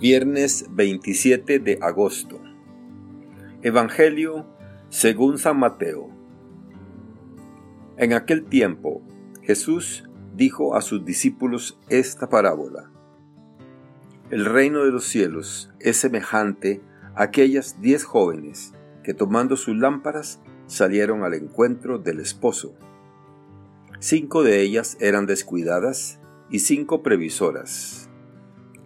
Viernes 27 de agosto. Evangelio según San Mateo. En aquel tiempo Jesús dijo a sus discípulos esta parábola. El reino de los cielos es semejante a aquellas diez jóvenes que tomando sus lámparas salieron al encuentro del esposo. Cinco de ellas eran descuidadas y cinco previsoras.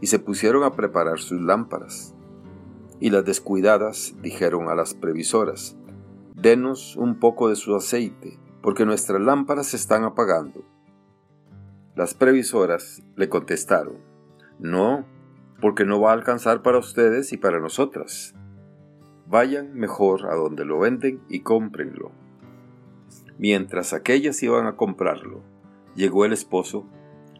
y se pusieron a preparar sus lámparas. Y las descuidadas dijeron a las previsoras, Denos un poco de su aceite, porque nuestras lámparas se están apagando. Las previsoras le contestaron, No, porque no va a alcanzar para ustedes y para nosotras. Vayan mejor a donde lo venden y cómprenlo. Mientras aquellas iban a comprarlo, llegó el esposo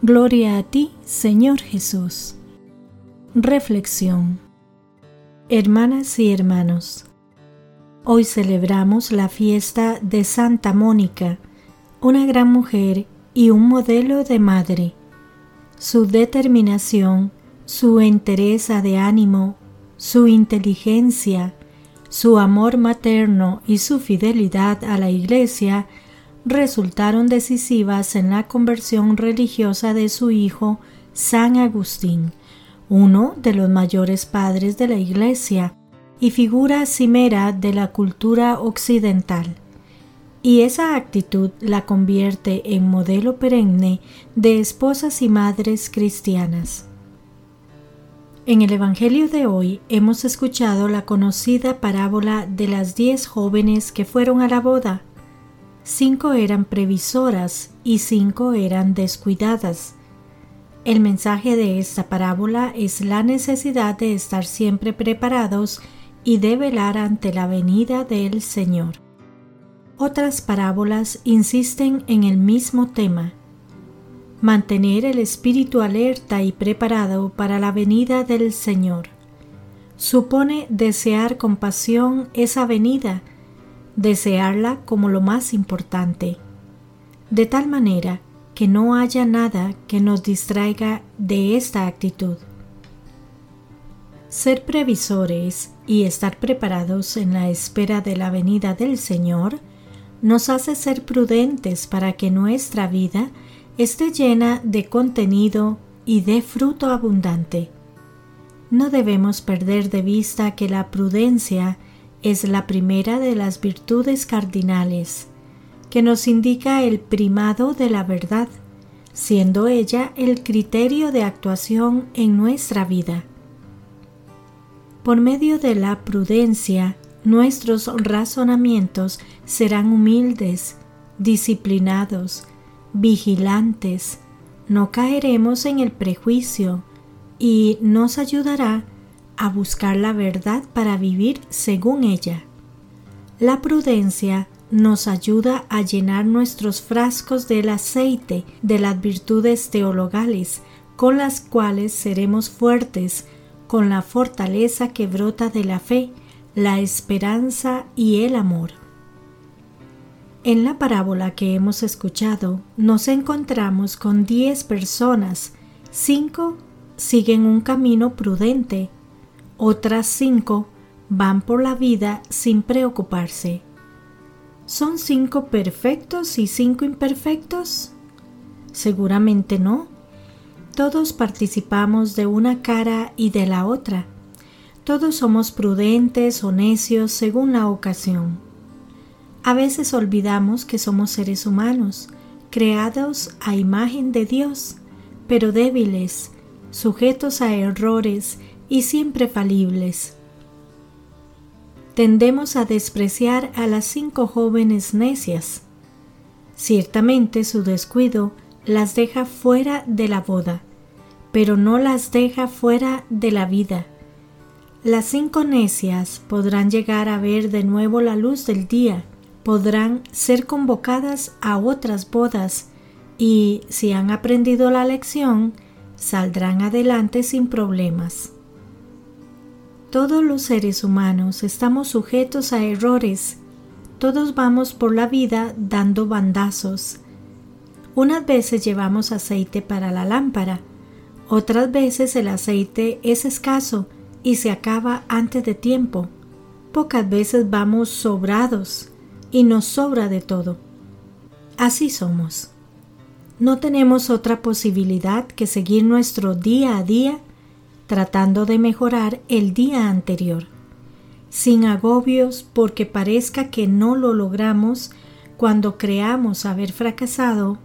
Gloria a ti, Señor Jesús. Reflexión. Hermanas y hermanos, hoy celebramos la fiesta de Santa Mónica, una gran mujer y un modelo de madre. Su determinación, su entereza de ánimo, su inteligencia, su amor materno y su fidelidad a la Iglesia resultaron decisivas en la conversión religiosa de su hijo San Agustín, uno de los mayores padres de la Iglesia y figura cimera de la cultura occidental. Y esa actitud la convierte en modelo perenne de esposas y madres cristianas. En el Evangelio de hoy hemos escuchado la conocida parábola de las diez jóvenes que fueron a la boda cinco eran previsoras y cinco eran descuidadas. El mensaje de esta parábola es la necesidad de estar siempre preparados y de velar ante la venida del Señor. Otras parábolas insisten en el mismo tema. Mantener el espíritu alerta y preparado para la venida del Señor. Supone desear con pasión esa venida desearla como lo más importante, de tal manera que no haya nada que nos distraiga de esta actitud. Ser previsores y estar preparados en la espera de la venida del Señor nos hace ser prudentes para que nuestra vida esté llena de contenido y de fruto abundante. No debemos perder de vista que la prudencia es la primera de las virtudes cardinales, que nos indica el primado de la verdad, siendo ella el criterio de actuación en nuestra vida. Por medio de la prudencia, nuestros razonamientos serán humildes, disciplinados, vigilantes, no caeremos en el prejuicio y nos ayudará a buscar la verdad para vivir según ella. La prudencia nos ayuda a llenar nuestros frascos del aceite de las virtudes teologales, con las cuales seremos fuertes con la fortaleza que brota de la fe, la esperanza y el amor. En la parábola que hemos escuchado nos encontramos con diez personas, cinco siguen un camino prudente, otras cinco van por la vida sin preocuparse. ¿Son cinco perfectos y cinco imperfectos? Seguramente no. Todos participamos de una cara y de la otra. Todos somos prudentes o necios según la ocasión. A veces olvidamos que somos seres humanos, creados a imagen de Dios, pero débiles, sujetos a errores y siempre falibles. Tendemos a despreciar a las cinco jóvenes necias. Ciertamente su descuido las deja fuera de la boda, pero no las deja fuera de la vida. Las cinco necias podrán llegar a ver de nuevo la luz del día, podrán ser convocadas a otras bodas y, si han aprendido la lección, saldrán adelante sin problemas. Todos los seres humanos estamos sujetos a errores. Todos vamos por la vida dando bandazos. Unas veces llevamos aceite para la lámpara, otras veces el aceite es escaso y se acaba antes de tiempo. Pocas veces vamos sobrados y nos sobra de todo. Así somos. No tenemos otra posibilidad que seguir nuestro día a día tratando de mejorar el día anterior, sin agobios porque parezca que no lo logramos cuando creamos haber fracasado,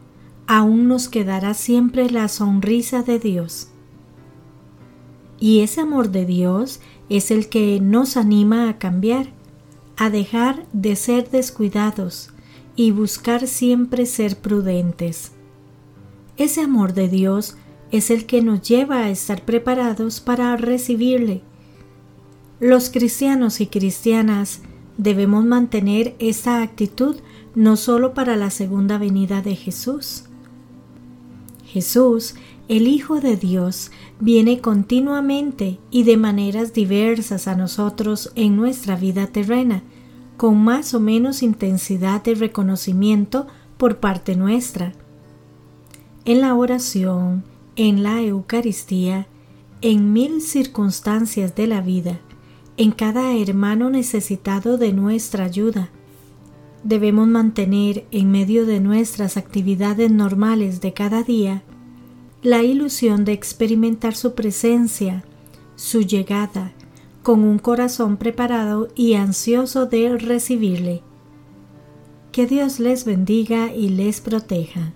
aún nos quedará siempre la sonrisa de Dios. Y ese amor de Dios es el que nos anima a cambiar, a dejar de ser descuidados y buscar siempre ser prudentes. Ese amor de Dios es el que nos lleva a estar preparados para recibirle. Los cristianos y cristianas debemos mantener esta actitud no solo para la segunda venida de Jesús. Jesús, el Hijo de Dios, viene continuamente y de maneras diversas a nosotros en nuestra vida terrena, con más o menos intensidad de reconocimiento por parte nuestra en la oración, en la Eucaristía, en mil circunstancias de la vida, en cada hermano necesitado de nuestra ayuda. Debemos mantener en medio de nuestras actividades normales de cada día la ilusión de experimentar su presencia, su llegada, con un corazón preparado y ansioso de recibirle. Que Dios les bendiga y les proteja.